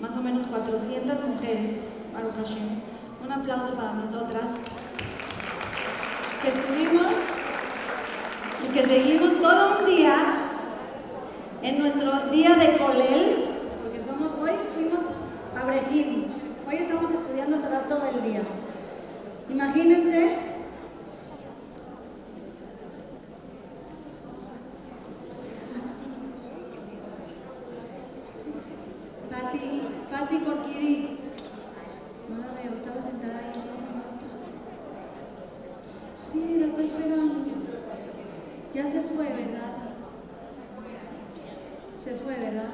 más o menos 400 mujeres, Baruch Hashem. Un aplauso para nosotras, que estuvimos y que seguimos todo un día en nuestro día de Colel, porque somos, hoy fuimos a Brejim, hoy estamos estudiando todo el día. Imagínense Pati, Pati Corquidi. No la veo, estaba sentada ahí, no sé dónde está. Sí, la estoy esperando. Ya se fue, ¿verdad? Se fue, ¿verdad?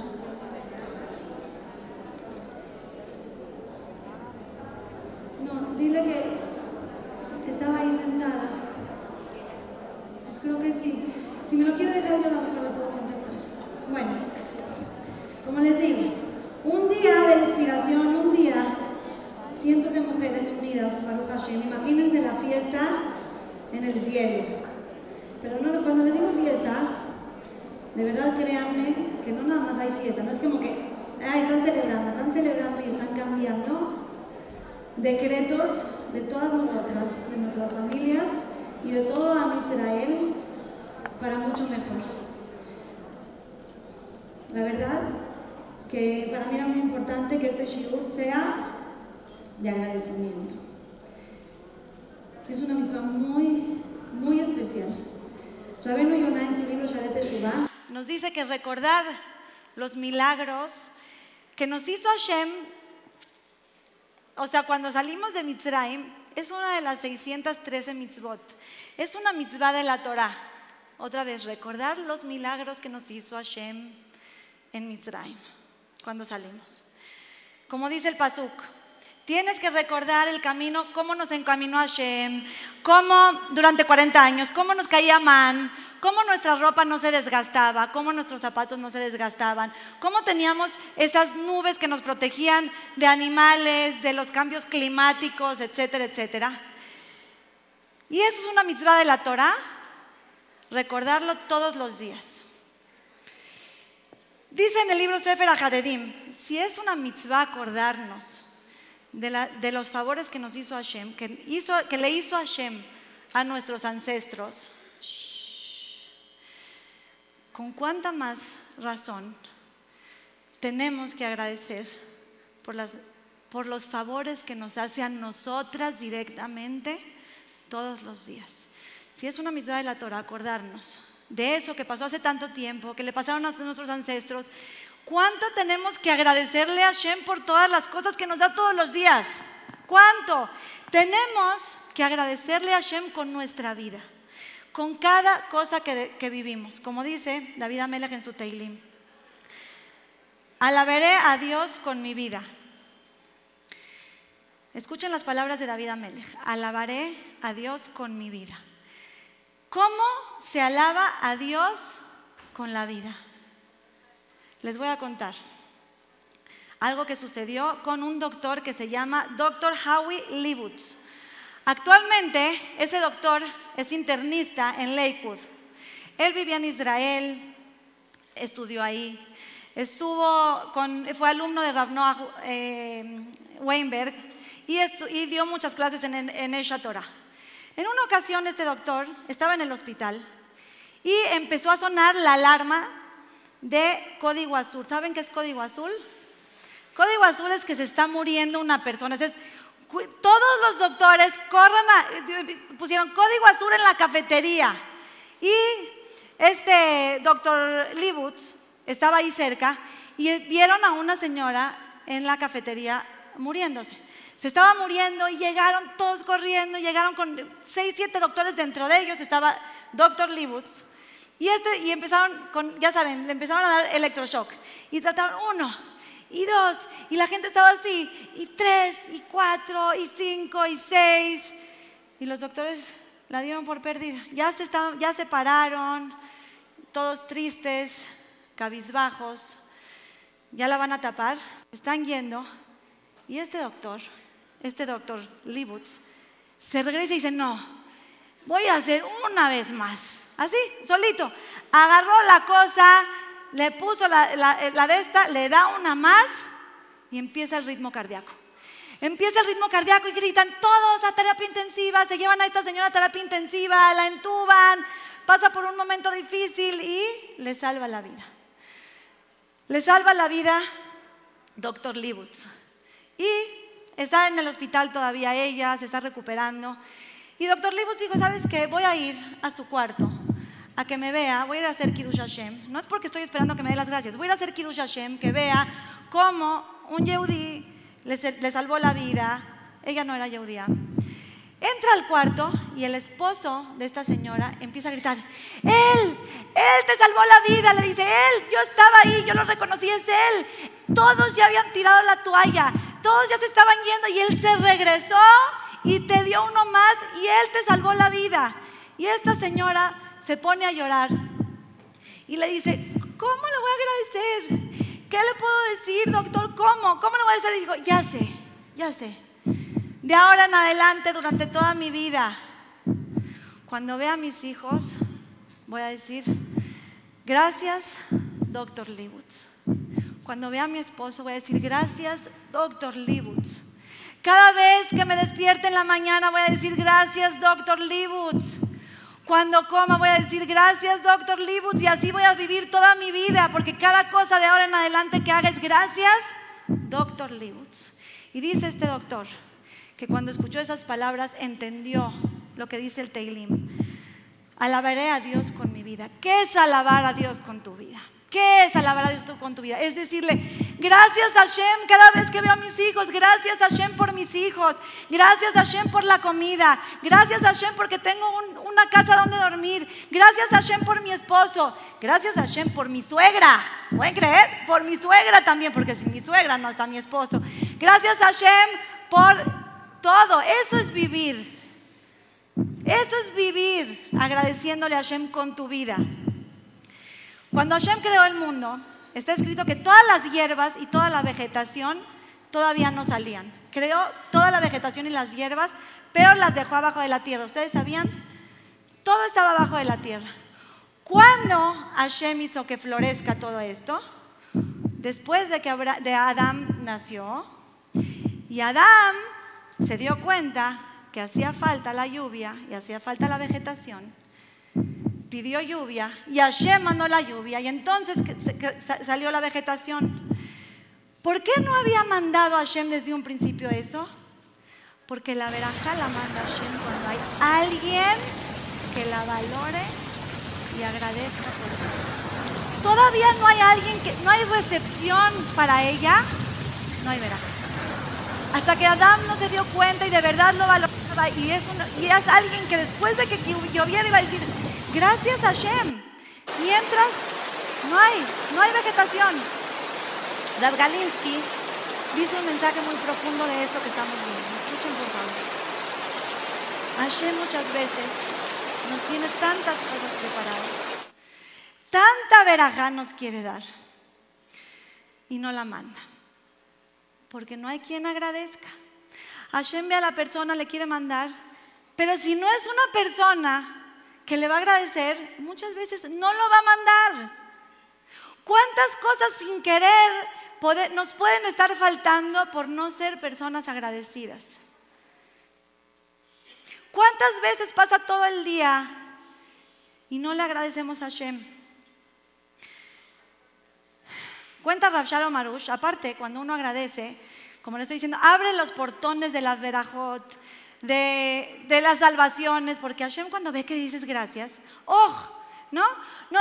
No, dile que estaba ahí sentada. Pues creo que sí. Si me lo quiere dejar, yo a lo mejor lo puedo contactar. Bueno, como les digo, un día de inspiración, un día, cientos de mujeres unidas, Baruch Hashem. Imagínense la fiesta en el cielo. Pero no, cuando les digo fiesta, de verdad créanme que no nada más hay fiesta, no es como que ah, están celebrando, están celebrando y están cambiando decretos de todas nosotras, de nuestras familias y de todo Am Israel para mucho mejor. La verdad que para mí era muy importante que este shiur sea de agradecimiento. Es una misma muy, muy especial. Rabeno Yonah en su libro Sharet Teshuvah nos dice que recordar los milagros que nos hizo Hashem, o sea, cuando salimos de Mitzrayim, es una de las 613 mitzvot. Es una mitzvah de la Torah. Otra vez, recordar los milagros que nos hizo Hashem en Mitzrayim, cuando salimos. Como dice el Pasuk, tienes que recordar el camino, cómo nos encaminó Hashem, cómo durante 40 años, cómo nos caía man, cómo nuestra ropa no se desgastaba, cómo nuestros zapatos no se desgastaban, cómo teníamos esas nubes que nos protegían de animales, de los cambios climáticos, etcétera, etcétera. Y eso es una mitzvah de la Torah, recordarlo todos los días. Dice en el libro Sefer Haredim, si es una mitzvah acordarnos de, los favores que nos hizo Hashem, que, que le hizo Hashem a nuestros ancestros, con cuánta más razón tenemos que agradecer por, por los favores que nos hace a nosotras directamente todos los días. Si es una mitzvah de la Torah, acordarnos de eso que pasó hace tanto tiempo, que le pasaron a nuestros ancestros, ¿cuánto tenemos que agradecerle a Hashem por todas las cosas que nos da todos los días? ¿Cuánto? Tenemos que agradecerle a Hashem con nuestra vida, con cada cosa que, que vivimos. Como dice David Amelech en su Teilim, alabaré a Dios con mi vida. Escuchen las palabras de David Amelech. Alabaré a Dios con mi vida. ¿Cómo se alaba a Dios con la vida? Les voy a contar algo que sucedió con un doctor que se llama Dr. Howie Leibutz. Actualmente ese doctor es internista en Lakewood. Él vivía en Israel, estudió ahí, estuvo con, fue alumno de Rav Noah eh, Weinberg y dio muchas clases en, en Esha Torah. En una ocasión este doctor estaba en el hospital y empezó a sonar la alarma de código azul. ¿Saben qué es código azul? Código azul es que se está muriendo una persona. Es, todos los doctores corran pusieron código azul en la cafetería. Y este doctor Libutz estaba ahí cerca y vieron a una señora en la cafetería muriéndose. Se estaba muriendo y llegaron todos corriendo, llegaron con seis, siete doctores dentro de ellos, estaba doctor Libutz. Y, este, y empezaron con, ya saben, le empezaron a dar electroshock. Y trataron uno, y dos, y la gente estaba así, y tres, y cuatro, y cinco, y seis. Y los doctores la dieron por perdida. Ya se, estaban, ya se pararon, todos tristes, cabizbajos. Ya la van a tapar, están yendo. Y este doctor, este doctor Libutz, se regresa y dice, no, voy a hacer una vez más. Así, solito. Agarró la cosa, le puso la, la- la de esta, le da una más y empieza el ritmo cardíaco. Empieza el ritmo cardíaco y gritan todos a terapia intensiva, se llevan a esta señora a terapia intensiva, la entuban, pasa por un momento difícil y le salva la vida. Le salva la vida doctor Libutz. Y está en el hospital todavía ella, se está recuperando. Y doctor Libutz dijo, ¿sabes qué? Voy a ir a su cuarto a que me vea, voy a ir a hacer Kiddush Hashem. No es porque estoy esperando que me dé las gracias, voy a ir a hacer Kiddush Hashem, que vea cómo un Yehudi le, salvó la vida. Ella no era Yehudía. Entra al cuarto y el esposo de esta señora empieza a gritar, Él, Él te salvó la vida, le dice, Él, yo estaba ahí, yo lo reconocí, es Él. Todos ya habían tirado la toalla, todos ya se estaban yendo y Él se regresó y te dio uno más y Él te salvó la vida. Y esta señora se pone a llorar y le dice, ¿cómo le voy a agradecer? ¿Qué le puedo decir, doctor? ¿Cómo? ¿Cómo le voy a decir? Y digo, ya sé, ya sé. De ahora en adelante, durante toda mi vida, cuando vea a mis hijos, voy a decir, gracias, doctor Libutz. Cuando vea a mi esposo, voy a decir, gracias, doctor Libutz. Cada vez que me despierte en la mañana, voy a decir, gracias, doctor Libutz. Cuando coma voy a decir gracias, doctor Libutz, y así voy a vivir toda mi vida, porque cada cosa de ahora en adelante que haga es gracias, doctor Libutz. Y dice este doctor que cuando escuchó esas palabras entendió lo que dice el Teilim. Alabaré a Dios con mi vida. ¿Qué es alabar a Dios con tu vida? ¿Qué es alabar a Dios con tu vida? Es decirle, gracias a Hashem cada vez que veo a mis hijos, gracias a Hashem por mis hijos, gracias a Hashem por la comida, gracias a Hashem porque tengo una casa donde dormir, gracias a Hashem por mi esposo, gracias a Hashem por mi suegra, ¿pueden creer? Por mi suegra también, porque sin mi suegra no está mi esposo. Gracias a Hashem por todo, eso es vivir. Eso es vivir agradeciéndole a Hashem con tu vida. Cuando Hashem creó el mundo, está escrito que todas las hierbas y toda la vegetación todavía no salían. Creó toda la vegetación y las hierbas, pero las dejó abajo de la tierra. ¿Ustedes sabían? Todo estaba abajo de la tierra. ¿Cuándo Hashem hizo que florezca todo esto? Después de que Adán nació. Y Adán se dio cuenta que hacía falta la lluvia y hacía falta la vegetación pidió lluvia y Hashem mandó la lluvia y entonces salió la vegetación. ¿Por qué no había mandado Hashem desde un principio eso? Porque la veraja la manda Hashem cuando hay alguien que la valore y agradezca por eso. Todavía no hay alguien que, no hay recepción para ella, no hay veraja. Hasta que Adán no se dio cuenta y de verdad lo valoraba y es, y es alguien que después de que lloviera iba a decir, Gracias a Hashem. Mientras no hay, no hay vegetación. Dav Galinsky dice un mensaje muy profundo de eso que estamos viendo. Escuchen por favor. Hashem muchas veces nos tiene tantas cosas preparadas. Tanta veraja nos quiere dar. Y no la manda. Porque no hay quien agradezca. Hashem ve a la persona, le quiere mandar. Pero si no es una persona que le va a agradecer, muchas veces no lo va a mandar. ¿Cuántas cosas sin querer nos pueden estar faltando por no ser personas agradecidas? ¿Cuántas veces pasa todo el día y no le agradecemos a Shem? Cuenta Rav Shalom aparte, cuando uno agradece, como le estoy diciendo, abre los portones de las verajot, de, las salvaciones, porque Hashem cuando ve que dices gracias, ¡oh! ¿No? No,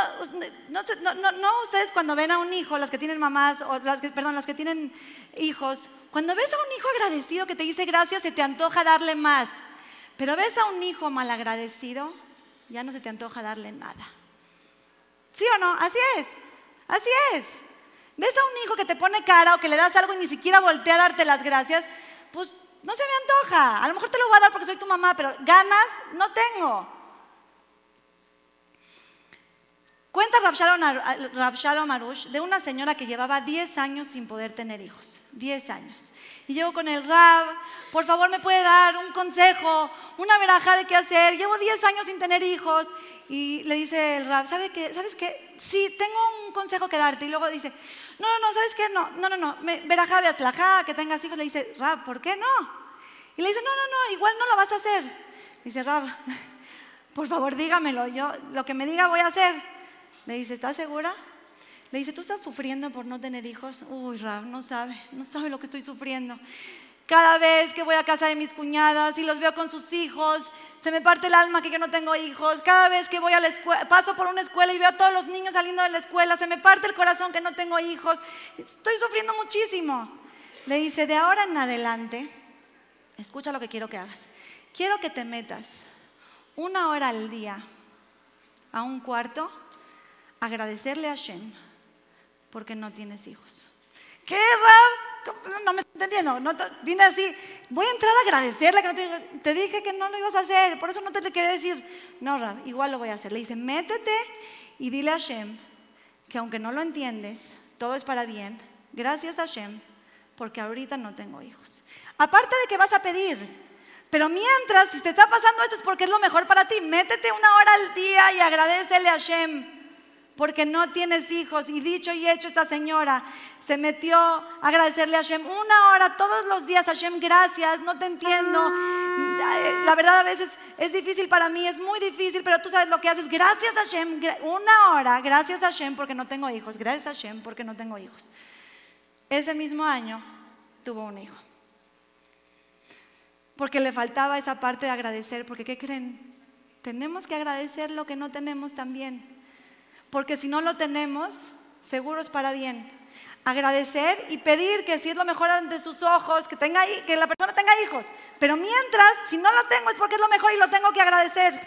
no, no, ustedes cuando ven a un hijo, las que tienen mamás, o las que, perdón, las que tienen hijos, cuando ves a un hijo agradecido que te dice gracias, se te antoja darle más. Pero ves a un hijo malagradecido, ya no se te antoja darle nada. ¿Sí o no? Así es, así es. Ves a un hijo que te pone cara o que le das algo y ni siquiera voltea a darte las gracias, pues no se me antoja. A lo mejor te lo voy a dar porque soy tu mamá, pero ganas no tengo. Cuenta Rav Shalom Arush de una señora que llevaba 10 años sin poder tener hijos. 10 años. Y llego con el Rab, por favor me puede dar un consejo, una veraja de qué hacer. Llevo 10 años sin tener hijos. Y le dice el Rab, ¿sabe qué? ¿sabes qué? Sí, tengo un consejo que darte. Y luego dice, no, no, no, ¿sabes qué? No, no, no, no, verajá, beatzlajá, que tengas hijos. Le dice, Rab, ¿por qué no? Y le dice, no, no, no, igual no lo vas a hacer. Dice, Rab, por favor dígamelo, yo lo que me diga voy a hacer. Le dice, ¿estás segura? Le dice, ¿tú estás sufriendo por no tener hijos? Uy, Rab, no sabe, no sabe lo que estoy sufriendo. Cada vez que voy a casa de mis cuñadas y los veo con sus hijos, se me parte el alma que no tengo hijos. Cada vez que voy a la escuela, paso por una escuela y veo a todos los niños saliendo de la escuela, se me parte el corazón que no tengo hijos. Estoy sufriendo muchísimo. Le dice, de ahora en adelante, escucha lo que quiero que hagas. Quiero que te metas una hora al día a un cuarto, agradecerle a Shem porque no tienes hijos. ¿Qué, Rab? No, me estoy entendiendo. No, vine así, voy a entrar a agradecerle que no te, te, dije que no lo ibas a hacer, por eso no te, te quería decir. No, Rab, igual lo voy a hacer. Le dice, métete y dile a Shem que aunque no lo entiendes, todo es para bien. Gracias a Shem, porque ahorita no tengo hijos. Aparte de que vas a pedir, pero mientras, si te está pasando esto es porque es lo mejor para ti. Métete una hora al día y agradecele a Shem porque no tienes hijos. Y dicho y hecho, esta señora se metió a agradecerle a Hashem una hora todos los días. Hashem, gracias, no te entiendo. La verdad a veces es difícil para mí, es muy difícil, pero tú sabes lo que haces. Gracias a Hashem, una hora, gracias a Hashem porque no tengo hijos, gracias a Hashem porque no tengo hijos. Ese mismo año tuvo un hijo. Porque le faltaba esa parte de agradecer, porque ¿qué creen? Tenemos que agradecer lo que no tenemos también porque si no lo tenemos, seguro es para bien. Agradecer y pedir que si es lo mejor ante sus ojos, que, tenga, que la persona tenga hijos. Pero mientras, si no lo tengo es porque es lo mejor y lo tengo que agradecer.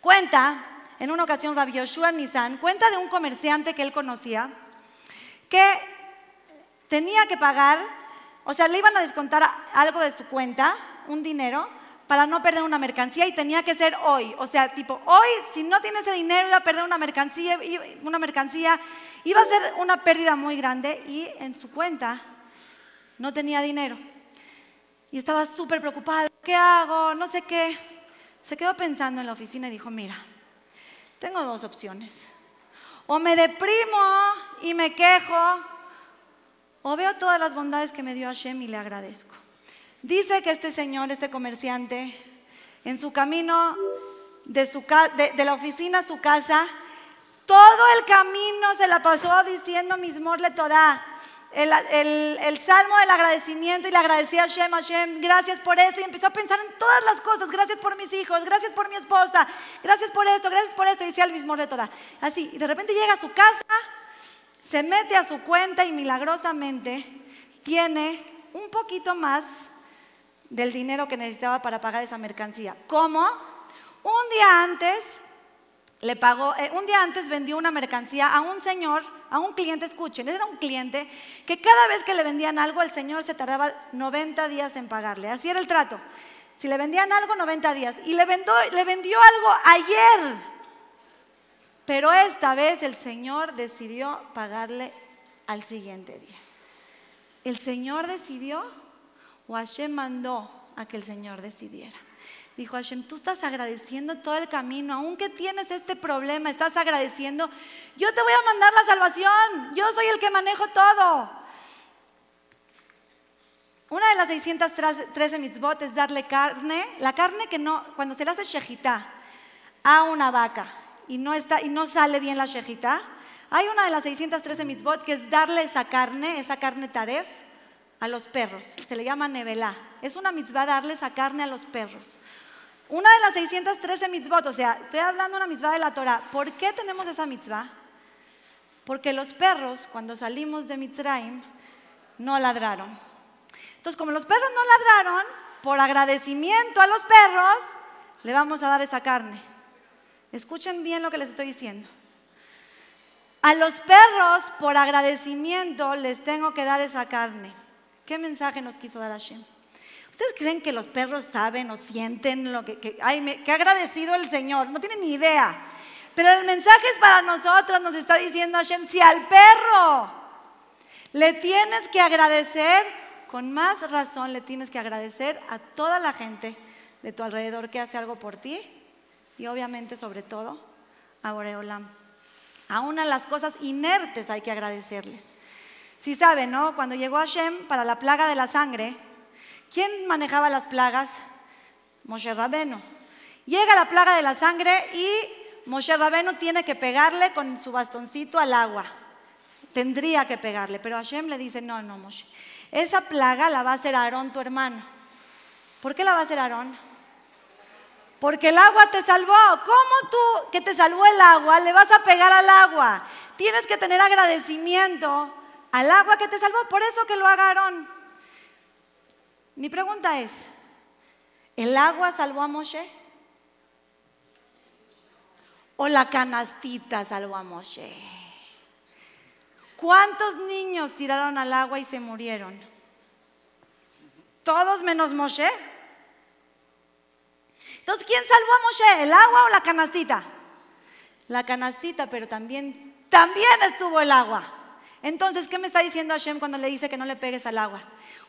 Cuenta, en una ocasión Rabbi Yoshua Nisan, cuenta de un comerciante que él conocía, que tenía que pagar, o sea, le iban a descontar algo de su cuenta, un dinero, para no perder una mercancía y tenía que ser hoy. O sea, tipo, hoy, si no tiene ese dinero, iba a perder una mercancía, una mercancía, iba a ser una pérdida muy grande y en su cuenta no tenía dinero. Y estaba súper preocupada, ¿qué hago? No sé qué. Se quedó pensando en la oficina y dijo, mira, tengo dos opciones. O me deprimo y me quejo, o veo todas las bondades que me dio Hashem y le agradezco. Dice que este señor, este comerciante, en su camino de, la oficina a su casa, todo el camino se la pasó diciendo Mismorle Torah, el, el, salmo del agradecimiento y le agradecía a Hashem, Hashem, gracias por eso. Y empezó a pensar en todas las cosas, gracias por mis hijos, gracias por mi esposa, gracias por esto, gracias por esto. Y decía el mismo de Torah. Así, y de repente llega a su casa, se mete a su cuenta y milagrosamente tiene un poquito más del dinero que necesitaba para pagar esa mercancía. ¿Cómo? Un día antes le pagó, eh, un día antes vendió una mercancía a un señor, a un cliente, escuchen, era un cliente que cada vez que le vendían algo, el señor se tardaba 90 días en pagarle. Así era el trato. Si le vendían algo, 90 días. Y le, le vendió algo ayer. Pero esta vez el Señor decidió pagarle al siguiente día. El Señor decidió o Hashem mandó a que el Señor decidiera. Dijo Hashem, tú estás agradeciendo todo el camino, aunque tienes este problema, estás agradeciendo, yo te voy a mandar la salvación, yo soy el que manejo todo. Una de las 613 mitzvot es darle carne, la carne que no, cuando se le hace shejitá a una vaca y no, está, y no sale bien la shejitá, hay una de las 613 mitzvot que es darle esa carne, esa carne taref, a los perros. Se le llama nevelá. Es una mitzvah darles a carne a los perros. Una de las 613 mitzvot, o sea, estoy hablando de una mitzvah de la Torah. ¿Por qué tenemos esa mitzvah? Porque los perros, cuando salimos de Mitzrayim, no ladraron. Entonces, como los perros no ladraron, por agradecimiento a los perros, le vamos a dar esa carne. Escuchen bien lo que les estoy diciendo. A los perros, por agradecimiento, les tengo que dar esa carne. ¿Qué mensaje nos quiso dar Hashem? ¿Ustedes creen que los perros saben o sienten lo que, que, ay, me, que agradecido el Señor? No tienen ni idea. Pero el mensaje es para nosotros, nos está diciendo Hashem, si al perro le tienes que agradecer, con más razón le tienes que agradecer a toda la gente de tu alrededor que hace algo por ti y obviamente sobre todo a Boreolam. Aún a las cosas inertes hay que agradecerles. Si saben, ¿no? Cuando llegó Hashem para la plaga de la sangre, ¿quién manejaba las plagas? Moshe Rabeno. Llega la plaga de la sangre y Moshe Rabeno tiene que pegarle con su bastoncito al agua. Tendría que pegarle, pero Hashem le dice, no, no, Moshe. Esa plaga la va a hacer Aarón, tu hermano. ¿Por qué la va a hacer Aarón? Porque el agua te salvó. ¿Cómo tú que te salvó el agua le vas a pegar al agua? Tienes que tener agradecimiento al agua que te salvó. Por eso que lo haga Aarón. Mi pregunta es, ¿el agua salvó a Moshe? ¿O la canastita salvó a Moshe? ¿Cuántos niños tiraron al agua y se murieron? ¿Todos menos Moshe? Entonces, ¿quién salvó a Moshe? ¿El agua o la canastita? La canastita, pero también, también estuvo el agua. Entonces, ¿qué me está diciendo Hashem cuando le dice que no le pegues al agua?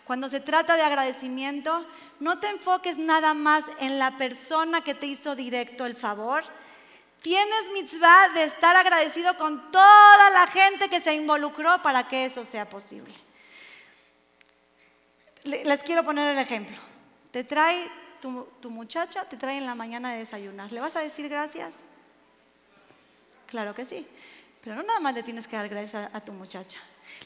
Cuando se trata de agradecimiento, no te enfoques nada más en la persona que te hizo directo el favor. Tienes mitzvah de estar agradecido con toda la gente que se involucró para que eso sea posible. Les quiero poner el ejemplo. Te trae tu, muchacha, te trae en la mañana de desayunar. ¿Le vas a decir gracias? Claro que sí. Pero no nada más le tienes que dar gracias a, tu muchacha.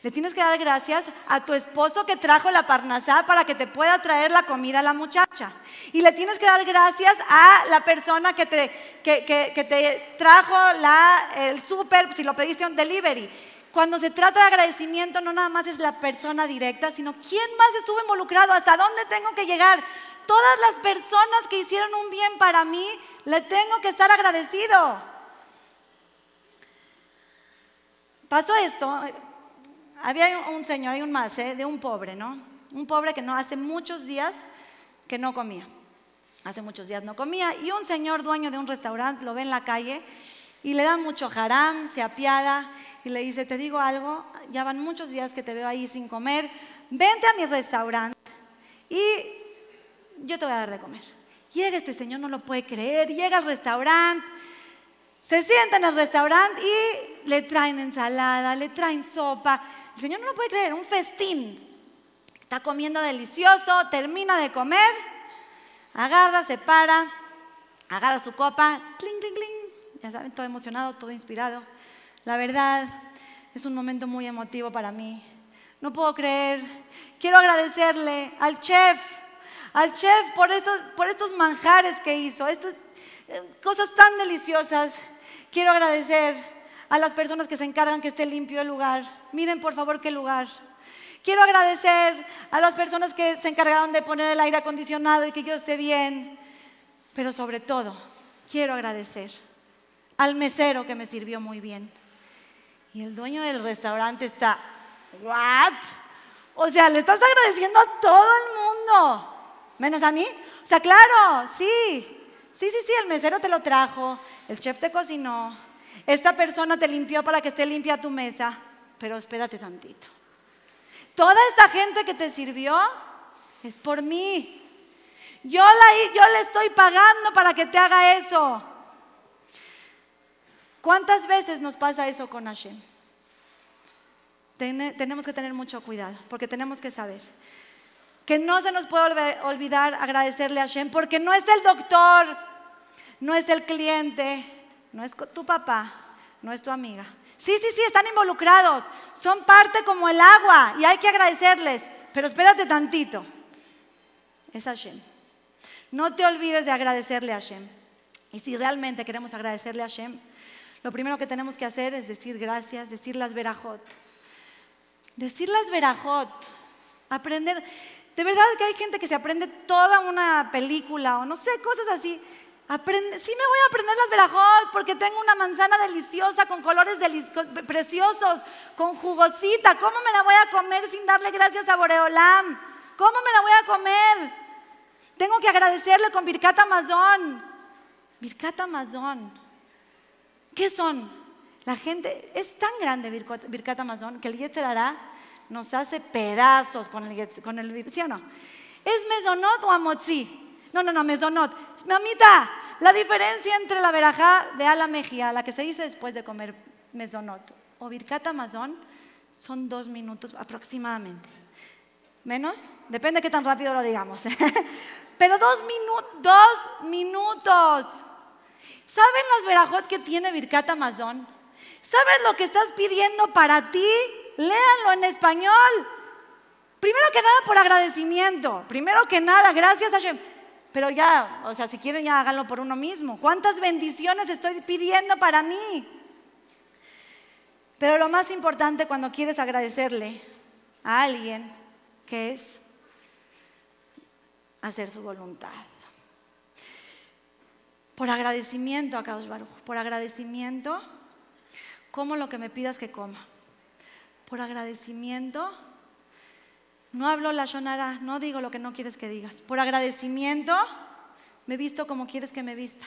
Le tienes que dar gracias a tu esposo que trajo la parnasá para que te pueda traer la comida a la muchacha. Y le tienes que dar gracias a la persona que te, que, te trajo la, el súper, si lo pediste un delivery. Cuando se trata de agradecimiento, no nada más es la persona directa, sino quién más estuvo involucrado, hasta dónde tengo que llegar. Todas las personas que hicieron un bien para mí, le tengo que estar agradecido. Pasó esto, había un señor, hay un más, de un pobre, ¿no? Un pobre que no hace muchos días que no comía. Hace muchos días no comía. Y un señor dueño de un restaurante lo ve en la calle y le da mucho haram, se apiada y le dice, te digo algo, ya van muchos días que te veo ahí sin comer, vente a mi restaurante y yo te voy a dar de comer. Llega este señor, no lo puede creer, llega al restaurante se sienta en el restaurante y le traen ensalada, le traen sopa. El señor no lo puede creer, un festín. Está comiendo delicioso, termina de comer, agarra, se para, agarra su copa, cling, cling, cling. Ya saben, todo emocionado, todo inspirado. La verdad, es un momento muy emotivo para mí. No puedo creer. Quiero agradecerle al chef, al chef por estos, por estos manjares que hizo, estas eh, cosas tan deliciosas. Quiero agradecer a las personas que se encargan que esté limpio el lugar. Miren por favor qué lugar. Quiero agradecer a las personas que se encargaron de poner el aire acondicionado y que yo esté bien. Pero sobre todo, quiero agradecer al mesero que me sirvió muy bien. Y el dueño del restaurante está, ¿what? O sea, le estás agradeciendo a todo el mundo, menos a mí. O sea, claro, sí, sí, sí, sí, el mesero te lo trajo, el chef te cocinó, esta persona te limpió para que esté limpia tu mesa, pero espérate tantito. Toda esta gente que te sirvió es por mí. Yo, la, yo le estoy pagando para que te haga eso. ¿Cuántas veces nos pasa eso con Hashem? tenemos que tener mucho cuidado, porque tenemos que saber que no se nos puede olvidar agradecerle a Hashem, porque no es el doctor, no es el cliente, no es tu papá, no es tu amiga. Sí, sí, sí, están involucrados, son parte como el agua y hay que agradecerles, pero espérate tantito. Es Hashem. No te olvides de agradecerle a Hashem. Y si realmente queremos agradecerle a Hashem, lo primero que tenemos que hacer es decir gracias, decir las verajot. Decir las verajot, aprender. De verdad que hay gente que se aprende toda una película o no sé, cosas así sí me voy a aprender las verajot porque tengo una manzana deliciosa con colores preciosos, con jugosita. ¿Cómo me la voy a comer sin darle gracias a Boreolam? ¿Cómo me la voy a comer? Tengo que agradecerle con Birkat Amazon. Birkat Amazon. ¿Qué son? La gente es tan grande Birkat Amazon que el Yetzer hará nos hace pedazos con el, con ¿sí o no? ¿Es mesonot o amotzi? No, no, no, mesonot. Mamita, la diferencia entre la verajá de ala mejía, la que se dice después de comer mesonot, o birkat amazon, son dos minutos aproximadamente. ¿Menos? Depende de qué tan rápido lo digamos. Pero dos, dos minutos. ¿Saben las verajot que tiene birkat amazon? ¿Sabes lo que estás pidiendo para ti? Léanlo en español. Primero que nada por agradecimiento. Primero que nada, gracias a Hashem. Pero ya, o sea, si quieren ya háganlo por uno mismo. ¿Cuántas bendiciones estoy pidiendo para mí? Pero lo más importante cuando quieres agradecerle a alguien, que es hacer su voluntad. Por agradecimiento a Kadosh Baruch, por agradecimiento, como lo que me pidas que coma. Por agradecimiento, no hablo la shonara, no digo lo que no quieres que digas. Por agradecimiento, me visto como quieres que me vista.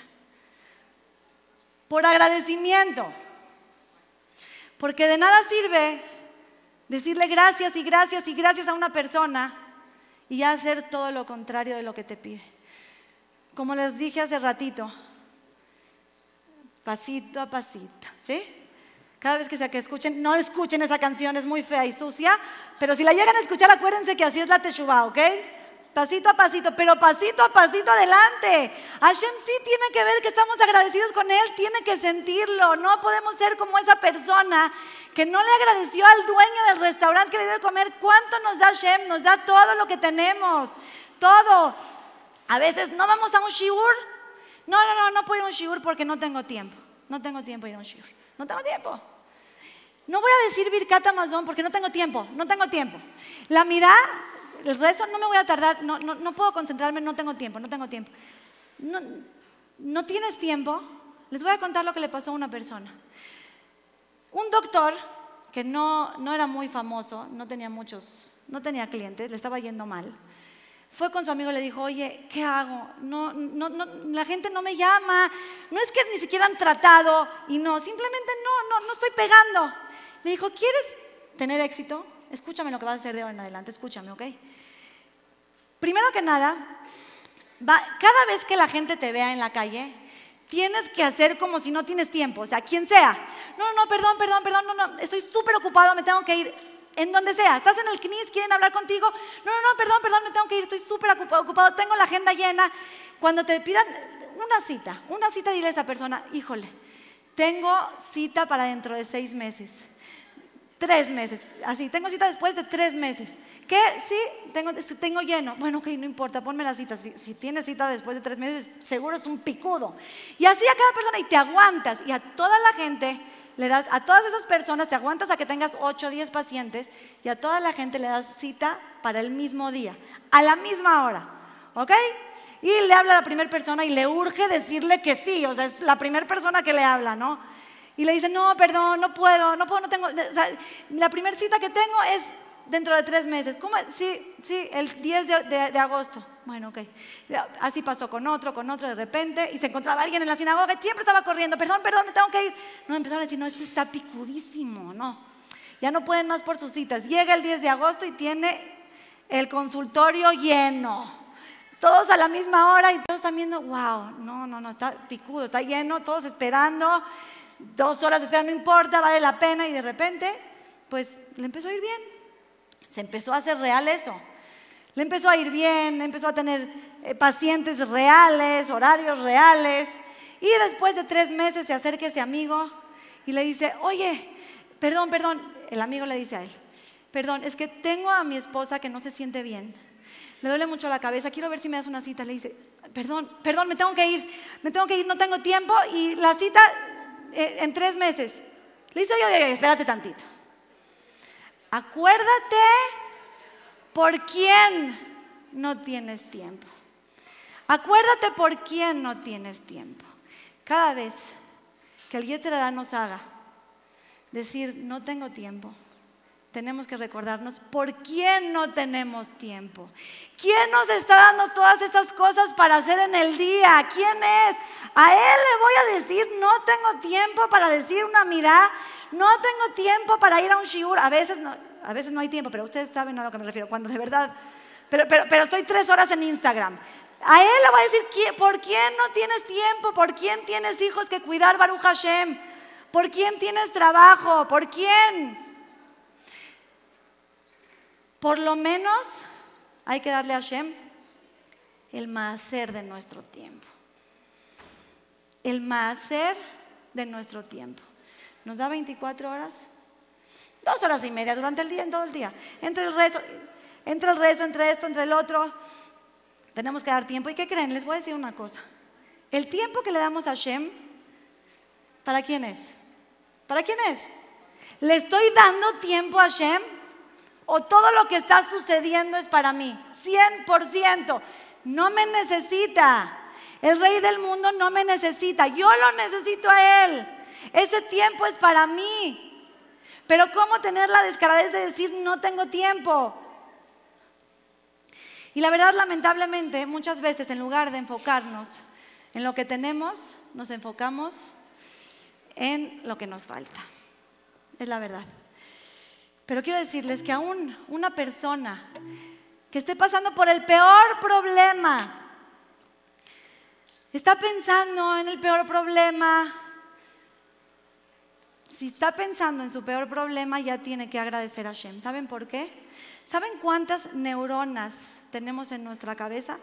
Por agradecimiento. Porque de nada sirve decirle gracias y gracias y gracias a una persona y hacer todo lo contrario de lo que te pide. Como les dije hace ratito, pasito a pasito, ¿sí? Cada vez que sea que escuchen, no escuchen esa canción, es muy fea y sucia, pero si la llegan a escuchar, acuérdense que así es la Teshuvah, ¿ok? Pasito a pasito, pero pasito a pasito adelante. Hashem sí tiene que ver que estamos agradecidos con Él, tiene que sentirlo. No podemos ser como esa persona que no le agradeció al dueño del restaurante que le dio de comer. ¿Cuánto nos da Hashem? Nos da todo lo que tenemos, todo. A veces no vamos a un shiur. No, no, no, no puedo ir a un shiur porque no tengo tiempo. No tengo tiempo ir a un shiur. No tengo tiempo. No voy a decir Birkat Amazon porque no tengo tiempo, no tengo tiempo. La mirada, el resto no me voy a tardar, no, no, puedo concentrarme, no tengo tiempo, no tengo tiempo. No, no tienes tiempo, les voy a contar lo que le pasó a una persona. Un doctor que no, no era muy famoso, no tenía muchos, no tenía clientes, le estaba yendo mal. Fue con su amigo y le dijo, oye, ¿qué hago? No, no, no, la gente no me llama, no es que ni siquiera han tratado y no, simplemente no, no, no estoy pegando. Me dijo, ¿quieres tener éxito? Escúchame lo que vas a hacer de ahora en adelante, escúchame, ¿ok? Primero que nada, cada vez que la gente te vea en la calle, tienes que hacer como si no tienes tiempo, o sea, quien sea. No, no, perdón, perdón, perdón, no, no, estoy súper ocupado, me tengo que ir. En donde sea, estás en el CNIS, quieren hablar contigo. No, no, no, perdón, perdón, me tengo que ir, estoy súper ocupado, tengo la agenda llena. Cuando te pidan una cita, una cita, dile a esa persona, híjole, tengo cita para dentro de seis meses Tres meses. Así, tengo cita después de tres meses. ¿Qué? Sí, tengo, tengo lleno. Bueno, ok, no importa, ponme la cita. Si, tienes cita después de tres meses, seguro es un picudo. Y así a cada persona y te aguantas. Y a toda la gente le das, a todas esas personas te aguantas a que tengas 8 o 10 pacientes y a toda la gente le das cita para el mismo día, a la misma hora. ¿Ok? Y le habla a la primera persona y le urge decirle que sí. O sea, es la primera persona que le habla, ¿no? Y le dice, no, perdón, no puedo, no puedo, no tengo. O sea, la primera cita que tengo es dentro de tres meses. ¿Cómo? Sí, sí, el 10 de, agosto. Bueno, ok. Así pasó con otro, con otro de repente, y se encontraba alguien en la sinagoga siempre estaba corriendo, perdón, perdón, me tengo que ir. No, empezaron a decir, no, este está picudísimo, no. Ya no pueden más por sus citas. Llega el 10 de agosto y tiene el consultorio lleno. Todos a la misma hora y todos están viendo, wow, no, no, no, está picudo, está lleno, todos esperando dos horas de espera, no importa, vale la pena, y de repente, pues le empezó a ir bien. Se empezó a hacer real eso. Le empezó a ir bien, empezó a tener eh, pacientes reales, horarios reales. Y después de tres meses se acerca ese amigo y le dice, oye, perdón, perdón, el amigo le dice a él, perdón, es que tengo a mi esposa que no se siente bien. Le duele mucho la cabeza, quiero ver si me das una cita. Le dice, perdón, perdón, me tengo que ir, me tengo que ir, no tengo tiempo. Y la cita en tres meses. Le dice, oye, oye, espérate tantito. Acuérdate por quién no tienes tiempo. Acuérdate por quién no tienes tiempo. Cada vez que el Yeterara nos haga decir, no tengo tiempo, tenemos que recordarnos por quién no tenemos tiempo. ¿Quién nos está dando todas esas cosas para hacer en el día? ¿Quién es? A Él le voy a decir, no tengo tiempo para decir una mirada, no tengo tiempo para ir a un shiur. A veces no, a veces no hay tiempo, pero ustedes saben a lo que me refiero, cuando de verdad, pero, pero, pero estoy tres horas en Instagram. A Él le voy a decir, ¿por quién no tienes tiempo? ¿Por quién tienes hijos que cuidar, Baruch Hashem? ¿Por quién tienes trabajo? ¿Por quién? Por lo menos hay que darle a Hashem el maaser de nuestro tiempo. El maaser de nuestro tiempo. ¿Nos da 24 horas? Dos horas y media durante el día, en todo el día. Entre el rezo, entre el rezo, entre esto, entre el otro. Tenemos que dar tiempo. ¿Y qué creen? Les voy a decir una cosa. El tiempo que le damos a Hashem, ¿para quién es? ¿Para quién es? ¿Le estoy dando tiempo a Hashem? O todo lo que está sucediendo es para mí. 100%. No me necesita. El rey del mundo no me necesita. Yo lo necesito a él. Ese tiempo es para mí. Pero ¿cómo tener la descaradez de decir no tengo tiempo? Y la verdad, lamentablemente, muchas veces en lugar de enfocarnos en lo que tenemos, nos enfocamos en lo que nos falta. Es la verdad. Pero quiero decirles que aún una persona que esté pasando por el peor problema, está pensando en el peor problema, si está pensando en su peor problema, ya tiene que agradecer a Shem. ¿Saben por qué? ¿Saben cuántas neuronas tenemos en nuestra cabeza?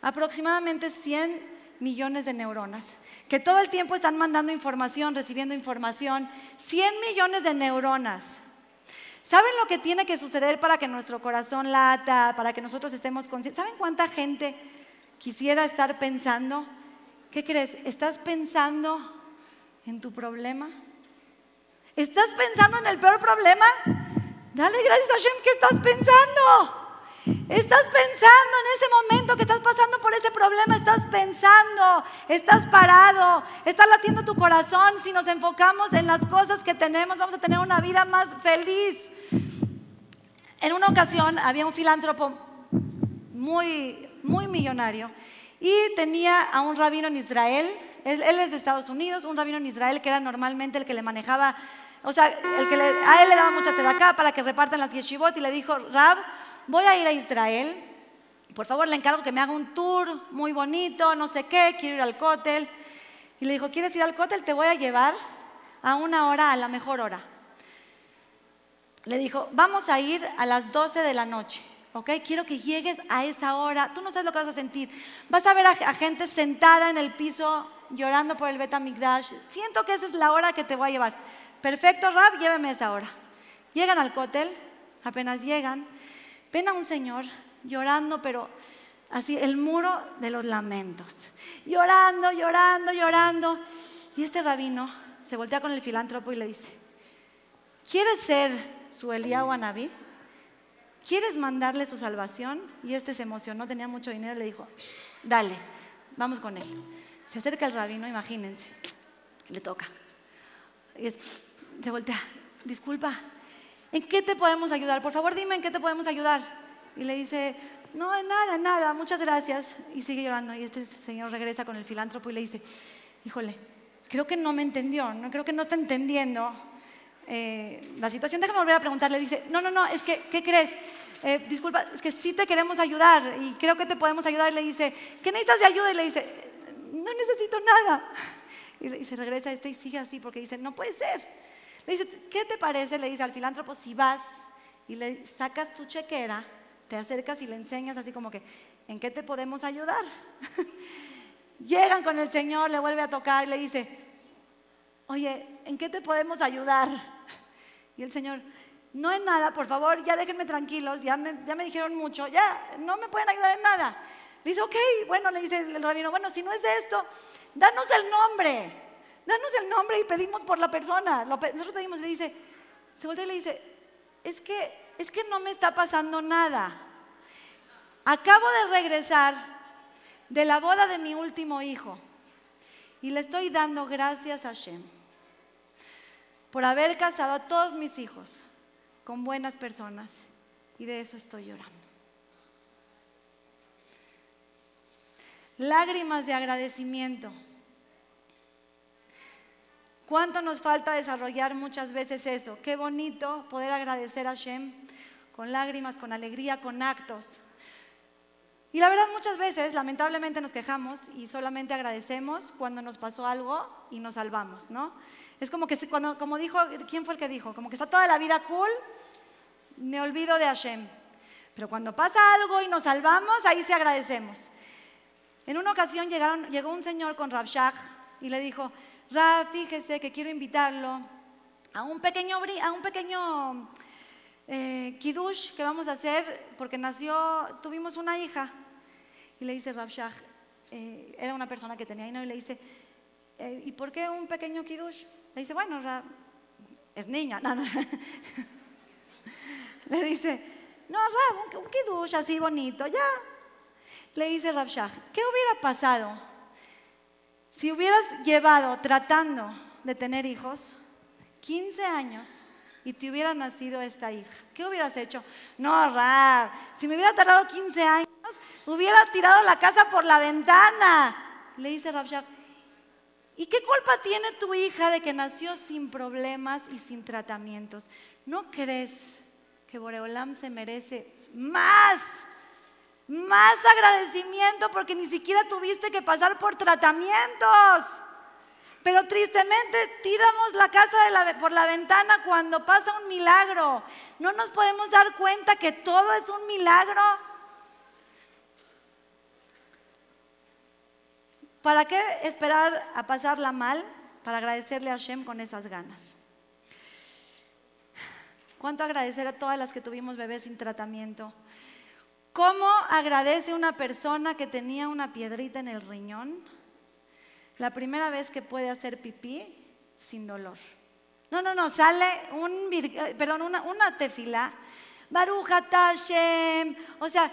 Aproximadamente 100 millones de neuronas, que todo el tiempo están mandando información, recibiendo información. 100 millones de neuronas. ¿Saben lo que tiene que suceder para que nuestro corazón lata, para que nosotros estemos conscientes? ¿Saben cuánta gente quisiera estar pensando? ¿Qué crees? ¿Estás pensando en tu problema? ¿Estás pensando en el peor problema? Dale gracias a Hashem que estás pensando. Estás pensando en ese momento que estás pasando por ese problema, estás pensando, estás parado, está latiendo tu corazón. Si nos enfocamos en las cosas que tenemos, vamos a tener una vida más feliz. En una ocasión había un filántropo muy, muy millonario y tenía a un rabino en Israel, él, es de Estados Unidos, un rabino en Israel que era normalmente el que le manejaba, o sea, el que a él le daba mucha acá para que repartan las yeshivot y le dijo, Rab, voy a ir a Israel, por favor le encargo que me haga un tour muy bonito, no sé qué, quiero ir al cótel. Y le dijo, ¿quieres ir al cótel? Te voy a llevar a una hora, a la mejor hora le dijo, vamos a ir a las 12 de la noche, ¿ok? Quiero que llegues a esa hora, tú no sabes lo que vas a sentir. Vas a ver a, gente sentada en el piso llorando por el Betamigdash. Siento que esa es la hora que te voy a llevar. Perfecto, Rab, lléveme a esa hora. Llegan al cótel, apenas llegan, ven a un señor llorando, pero así, el muro de los lamentos. Llorando, llorando, llorando. Y este rabino se voltea con el filántropo y le dice, ¿quieres ser su Eliyahu Anabí, ¿quieres mandarle su salvación? Y este se emocionó, tenía mucho dinero, le dijo, dale, vamos con él. Se acerca el rabino, imagínense, le toca. Y se voltea, disculpa, ¿en qué te podemos ayudar? Por favor, dime en qué te podemos ayudar. Y le dice, no, en nada, en nada, muchas gracias. Y sigue llorando. Y este señor regresa con el filántropo y le dice, híjole, creo que no me entendió, no creo que no está entendiendo eh, la situación, déjame volver a preguntarle, dice, no, no, no, es que, ¿qué crees? Eh, disculpa, es que sí te queremos ayudar y creo que te podemos ayudar. Y le dice, ¿qué necesitas de ayuda? Y le dice, no necesito nada. Y, se regresa este y sigue así porque dice, no puede ser. Le dice, ¿qué te parece? Le dice al filántropo, si vas y le sacas tu chequera, te acercas y le enseñas así como que, ¿en qué te podemos ayudar? Llegan con el Señor, le vuelve a tocar y le dice, oye, ¿en qué te podemos ayudar? Y el Señor, no en nada, por favor, ya déjenme tranquilos, ya me, ya me dijeron mucho, ya no me pueden ayudar en nada. Le dice, ok, bueno, le dice el rabino, bueno, si no es de esto, danos el nombre, danos el nombre y pedimos por la persona. Nosotros pedimos le dice, se voltea y le dice, es que, es que no me está pasando nada. Acabo de regresar de la boda de mi último hijo y le estoy dando gracias a Shem por haber casado a todos mis hijos con buenas personas y de eso estoy llorando. Lágrimas de agradecimiento. ¿Cuánto nos falta desarrollar muchas veces eso? Qué bonito poder agradecer a Shem con lágrimas, con alegría, con actos. Y la verdad muchas veces, lamentablemente, nos quejamos y solamente agradecemos cuando nos pasó algo y nos salvamos, ¿no? Es como que cuando, como dijo, ¿quién fue el que dijo? Como que está toda la vida cool, me olvido de Hashem. Pero cuando pasa algo y nos salvamos, ahí sí agradecemos. En una ocasión llegaron, llegó un señor con Rav Shach y le dijo, Rav, fíjese que quiero invitarlo a un pequeño, a un pequeño eh, kiddush que vamos a hacer porque nació, tuvimos una hija. Y le dice Rav Shach, eh, era una persona que tenía hija y le dice, eh, ¿y por qué un pequeño kiddush? Le dice, bueno, es niña. No, le dice, no, Rav, un, un así bonito, ya. Le dice Rav Shach, ¿qué hubiera pasado si hubieras llevado tratando de tener hijos 15 años y te hubiera nacido esta hija? ¿Qué hubieras hecho? No, Rav, si me hubiera tardado 15 años, hubiera tirado la casa por la ventana. Le dice Rav Shach, ¿y qué culpa tiene tu hija de que nació sin problemas y sin tratamientos? ¿No crees que Boreolam se merece más? Más agradecimiento porque ni siquiera tuviste que pasar por tratamientos. Pero tristemente tiramos la casa por la ventana cuando pasa un milagro. No nos podemos dar cuenta que todo es un milagro. ¿Para qué esperar a pasarla mal para agradecerle a Hashem con esas ganas? ¿Cuánto agradecer a todas las que tuvimos bebés sin tratamiento? ¿Cómo agradece una persona que tenía una piedrita en el riñón la primera vez que puede hacer pipí sin dolor? No, no, no, sale un, eh, perdón, una, una tefila, Baruja Tashem, o sea,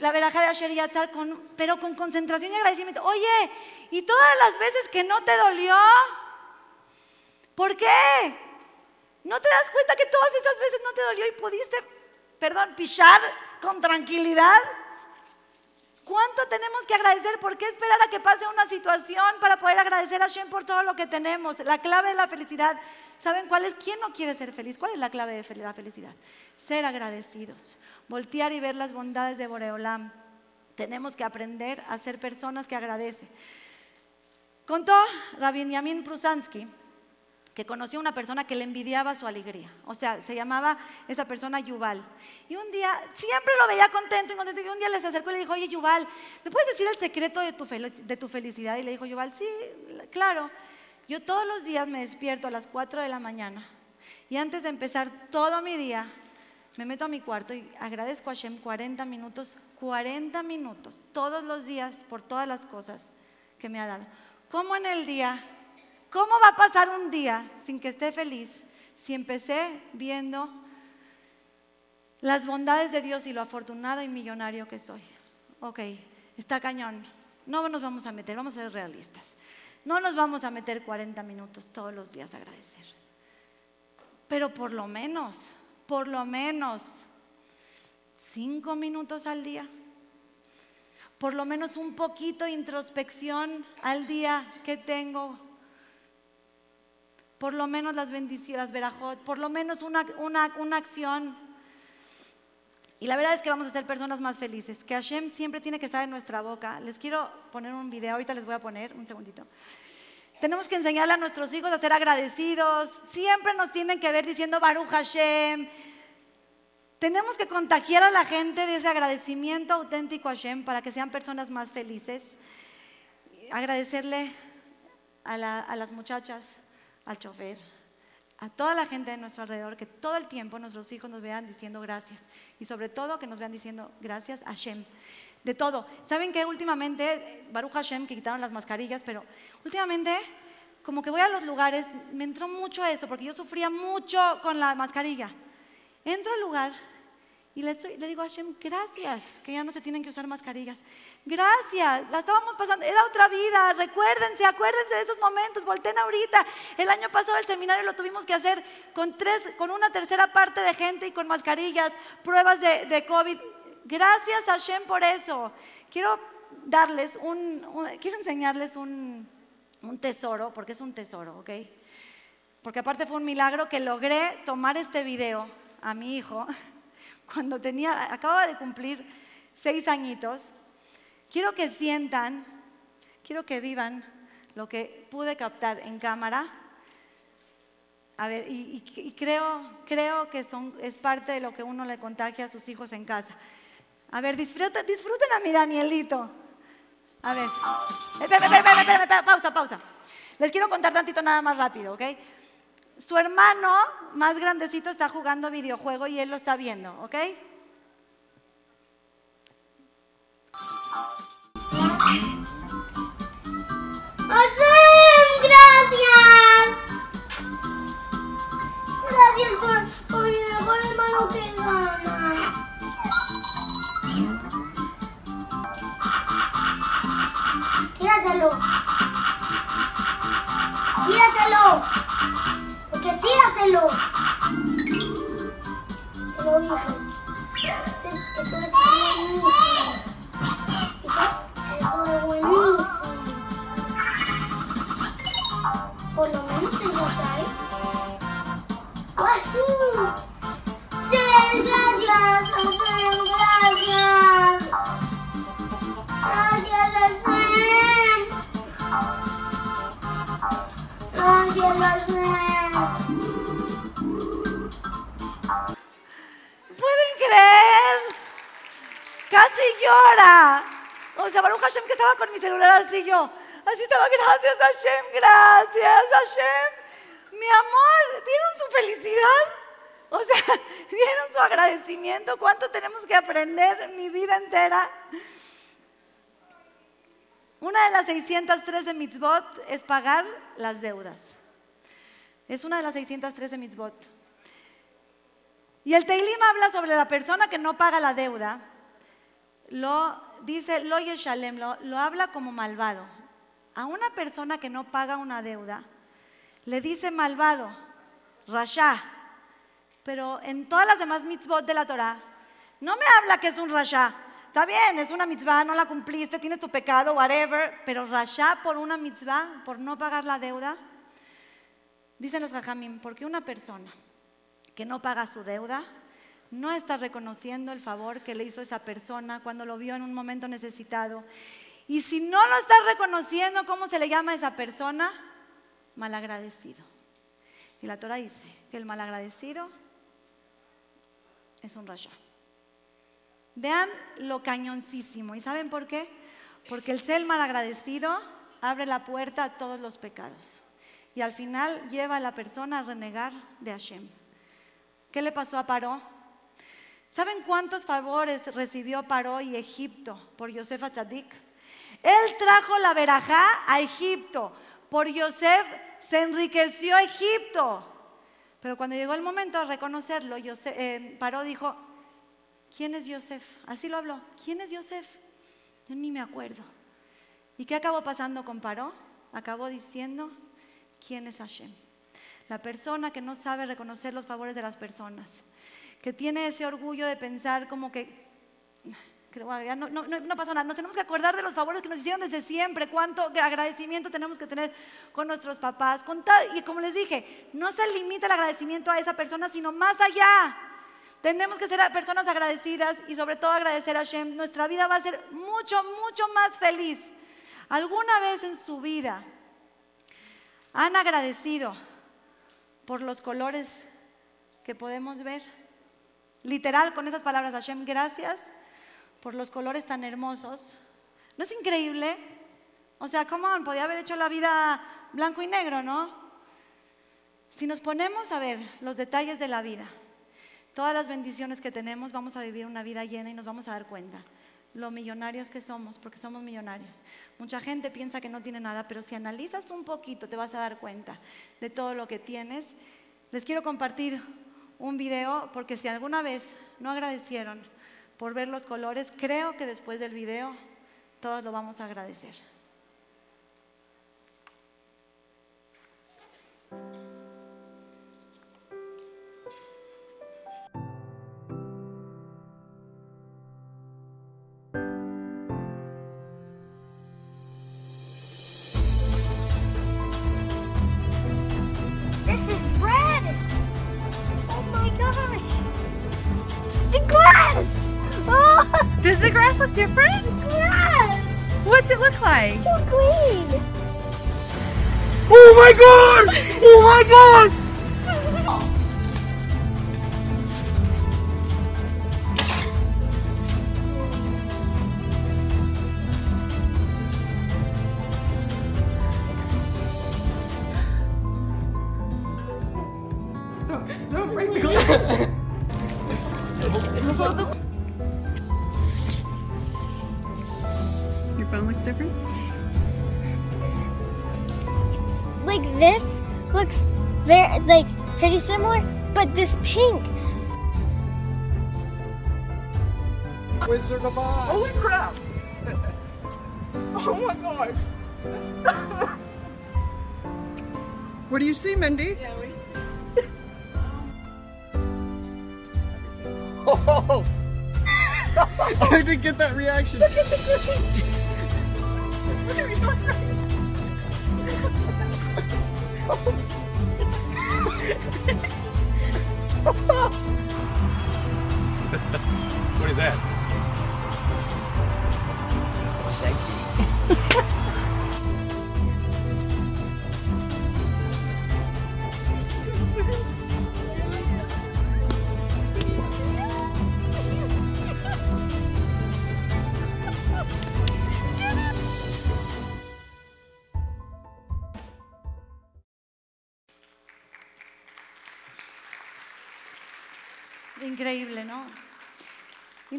la veraja de Asher Yatzar, con, pero con concentración y agradecimiento. Oye, ¿y todas las veces que no te dolió? ¿Por qué? ¿No te das cuenta que todas esas veces no te dolió y pudiste, perdón, pichar con tranquilidad? ¿Cuánto tenemos que agradecer? ¿Por qué esperar a que pase una situación para poder agradecer a Shem por todo lo que tenemos? La clave de la felicidad. ¿Saben cuál es? ¿Quién no quiere ser feliz? ¿Cuál es la clave de la felicidad? Ser agradecidos voltear y ver las bondades de Boreolam. Tenemos que aprender a ser personas que agradecen. Contó Rabin Yamin Prusansky que conoció a una persona que le envidiaba su alegría. O sea, se llamaba esa persona Yuval. Y un día, siempre lo veía contento y contento. Y un día les acercó y le dijo, oye Yuval, ¿me puedes decir el secreto de tu, de tu felicidad? Y le dijo Yuval, sí, claro. Yo todos los días me despierto a las 4 de la mañana. Y antes de empezar todo mi día, me meto a mi cuarto y agradezco a Hashem 40 minutos, 40 minutos, todos los días por todas las cosas que me ha dado. ¿Cómo en el día? ¿Cómo va a pasar un día sin que esté feliz si empecé viendo las bondades de Dios y lo afortunado y millonario que soy? Ok, está cañón. No nos vamos a meter, vamos a ser realistas. No nos vamos a meter 40 minutos todos los días a agradecer. Pero por lo menos por lo menos cinco minutos al día. Por lo menos un poquito de introspección al día que tengo. Por lo menos las bendiciones, verajot, por lo menos una, una acción. Y la verdad es que vamos a ser personas más felices, que Hashem siempre tiene que estar en nuestra boca. Les quiero poner un video, ahorita les voy a poner un segundito. Tenemos que enseñarle a nuestros hijos a ser agradecidos. Siempre nos tienen que ver diciendo Baruch Hashem. Tenemos que contagiar a la gente de ese agradecimiento auténtico a Hashem para que sean personas más felices. Agradecerle a, a las muchachas, al chofer, a toda la gente de nuestro alrededor, que todo el tiempo nuestros hijos nos vean diciendo gracias. Y sobre todo que nos vean diciendo gracias a Hashem de todo. ¿Saben que últimamente, Baruch Hashem, que quitaron las mascarillas, pero últimamente, como que voy a los lugares, me entró mucho eso, porque yo sufría mucho con la mascarilla. Entro al lugar Y le, le digo a Hashem, gracias, que ya no se tienen que usar mascarillas. Gracias, la estábamos pasando, era otra vida, recuérdense, acuérdense de esos momentos, volteen ahorita. El año pasado el seminario lo tuvimos que hacer con, tres, con una tercera parte de gente y con mascarillas, pruebas de, de COVID. Gracias a Hashem por eso. Quiero darles un, un- quiero enseñarles un, un tesoro, porque es un tesoro, ¿ok? Porque aparte fue un milagro que logré tomar este video a mi hijo cuando tenía, acababa de cumplir seis añitos. Quiero que sientan, quiero que vivan lo que pude captar en cámara. A ver, y, y- y creo, creo que son, es parte de lo que uno le contagia a sus hijos en casa. A ver, disfruten, a mi Danielito. A ver, espera, espera, pausa, pausa. Les quiero contar tantito nada más rápido, ¿ok? Su hermano más grandecito está jugando videojuego y él lo está viendo, ¿ok? Tíraselo. Tíraselo. Porque tíraselo. Te lo dije. Casi llora. O sea, Baruch Hashem que estaba con mi celular así yo. Así estaba, gracias Hashem, gracias Hashem. Mi amor, ¿vieron su felicidad? O sea, ¿vieron su agradecimiento? ¿Cuánto tenemos que aprender mi vida entera? Una de las 613 mitzvot es pagar las deudas. Es una de las 613 mitzvot. Y el Teilim habla sobre la persona que no paga la deuda. Lo dice, lo yeshalem, lo, lo habla como malvado. A una persona que no paga una deuda, le dice malvado, rasha. Pero en todas las demás mitzvot de la Torah, no me habla que es un rasha. Está bien, es una mitzvah, no la cumpliste, tienes tu pecado, whatever. Pero rasha por una mitzvah, por no pagar la deuda, dicen los jajamim, porque una persona que no paga su deuda, no está reconociendo el favor que le hizo esa persona cuando lo vio en un momento necesitado. Y si no lo está reconociendo, ¿cómo se le llama a esa persona? Malagradecido. Y la Torah dice que el malagradecido es un rasha. Vean lo cañoncísimo. ¿Y saben por qué? Porque el ser malagradecido abre la puerta a todos los pecados. Y al final lleva a la persona a renegar de Hashem. ¿Qué le pasó a Paró? ¿Saben cuántos favores recibió Paró y Egipto por Yosef Atzadik? Él trajo la verajá a Egipto. Por Yosef se enriqueció Egipto. Pero cuando llegó el momento de reconocerlo, Yosef- eh, Paró dijo, ¿quién es Yosef? Así lo habló. ¿Quién es Yosef? Yo ni me acuerdo. ¿Y qué acabó pasando con Paró? Acabó diciendo, ¿quién es Hashem? La persona que no sabe reconocer los favores de las personas, que tiene ese orgullo de pensar como que, ya no, no, no, pasó nada, nos tenemos que acordar de los favores que nos hicieron desde siempre, cuánto agradecimiento tenemos que tener con nuestros papás, con y como les dije, no se limita el agradecimiento a esa persona, sino más allá. Tenemos que ser personas agradecidas y sobre todo agradecer a Hashem. Nuestra vida va a ser mucho, mucho más feliz. ¿Alguna vez en su vida han agradecido por los colores que podemos ver? Literal, con esas palabras, Hashem, gracias por los colores tan hermosos. ¿No es increíble? O sea, ¿cómo podía haber hecho la vida blanco y negro, no? Si nos ponemos a ver los detalles de la vida, todas las bendiciones que tenemos, vamos a vivir una vida llena y nos vamos a dar cuenta lo millonarios que somos, porque somos millonarios. Mucha gente piensa que no tiene nada, pero si analizas un poquito te vas a dar cuenta de todo lo que tienes. Les quiero compartir un video porque si alguna vez no agradecieron por ver los colores, creo que después del video todos lo vamos a agradecer. Why? Too clean. Oh my god! Oh my god! What do you see, Mindy? Yeah, what do you see? Oh! I didn't get that reaction. What is that? Increíble,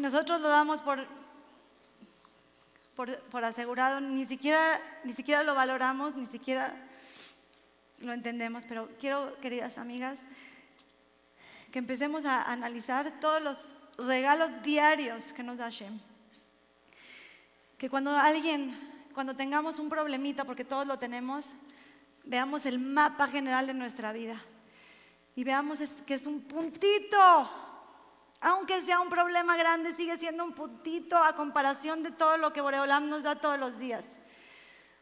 Nosotros lo damos por, por, por asegurado, ni siquiera, ni siquiera lo valoramos, ni siquiera lo entendemos, pero quiero, queridas amigas, que empecemos a analizar todos los regalos diarios que nos da Shem. Que cuando alguien, cuando tengamos un problemita, porque todos lo tenemos, veamos el mapa general de nuestra vida. Y veamos que es un puntito, aunque sea un problema grande, sigue siendo un puntito a comparación de todo lo que Boreolam nos da todos los días.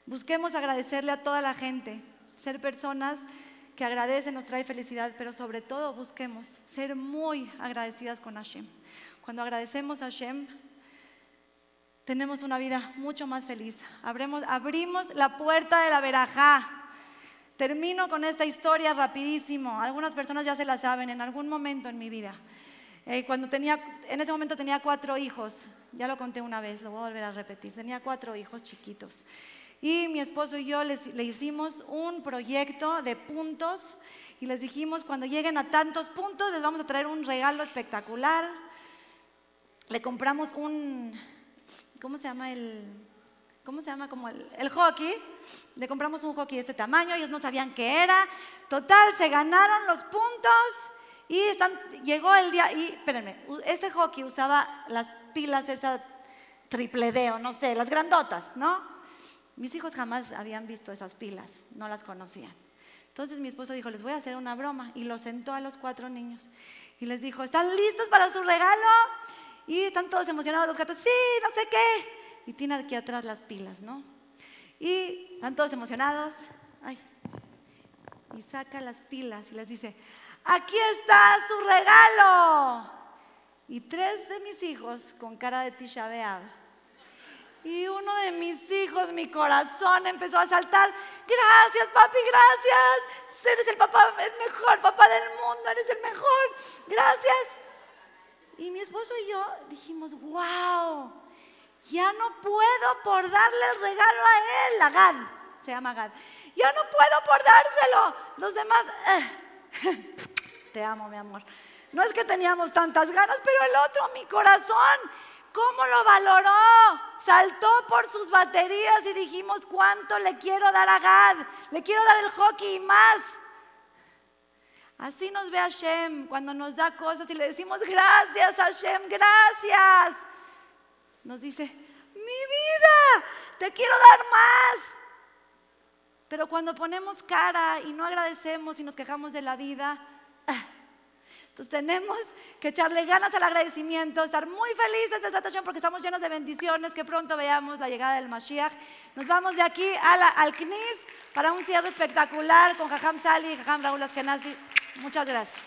Busquemos agradecerle a toda la gente, ser personas que agradecen nos trae felicidad, pero sobre todo busquemos ser muy agradecidas con Hashem. Cuando agradecemos a Hashem, tenemos una vida mucho más feliz. Abrimos la puerta de la verajá. Termino con esta historia rapidísimo. Algunas personas ya se la saben en algún momento en mi vida. Eh, cuando tenía, en ese momento tenía cuatro hijos, ya lo conté una vez, lo voy a volver a repetir. Tenía cuatro hijos chiquitos. Y mi esposo y yo les- le hicimos un proyecto de puntos y les dijimos, cuando lleguen a tantos puntos, les vamos a traer un regalo espectacular. Le compramos un, ¿cómo se llama el, ¿cómo se llama? Como el, el hockey. Le compramos un hockey de este tamaño, ellos no sabían qué era. Total, se ganaron los puntos y están, llegó el día, y espérenme, ese hockey usaba las pilas, esa triple D o no sé, las grandotas, ¿no? Mis hijos jamás habían visto esas pilas, no las conocían. Entonces mi esposo dijo, les voy a hacer una broma y los sentó a los cuatro niños y les dijo, ¿están listos para su regalo? Y están todos emocionados los cuatro, sí, no sé qué. Y tiene aquí atrás las pilas, ¿no? Y están todos emocionados. Ay. Y saca las pilas y les dice, aquí está su regalo. Y tres de mis hijos con cara de Tisha B'Av. Y uno de mis hijos, mi corazón empezó a saltar. Gracias, papi, gracias. Eres el papá, el mejor papá del mundo, eres el mejor. Gracias. Y mi esposo y yo dijimos, wow, ya no puedo por darle el regalo a él, a Gad, se llama Gad. Ya no puedo por dárselo. Los demás, eh. te amo, mi amor. No es que teníamos tantas ganas, pero el otro, mi corazón, ¿cómo lo valoró? Saltó por sus baterías y dijimos, ¿cuánto le quiero dar a Gad? Le quiero dar el hockey y más. Así nos ve Hashem cuando nos da cosas y le decimos gracias Hashem, gracias. Nos dice, mi vida, te quiero dar más. Pero cuando ponemos cara y no agradecemos y nos quejamos de la vida, entonces tenemos que echarle ganas al agradecimiento, estar muy felices Besat Hashem, porque estamos llenos de bendiciones, que pronto veamos la llegada del Mashiach. Nos vamos de aquí a la- al CNIS para un cierre espectacular con Jajam Sali y Jajam Raúl Askenazi. Muchas gracias.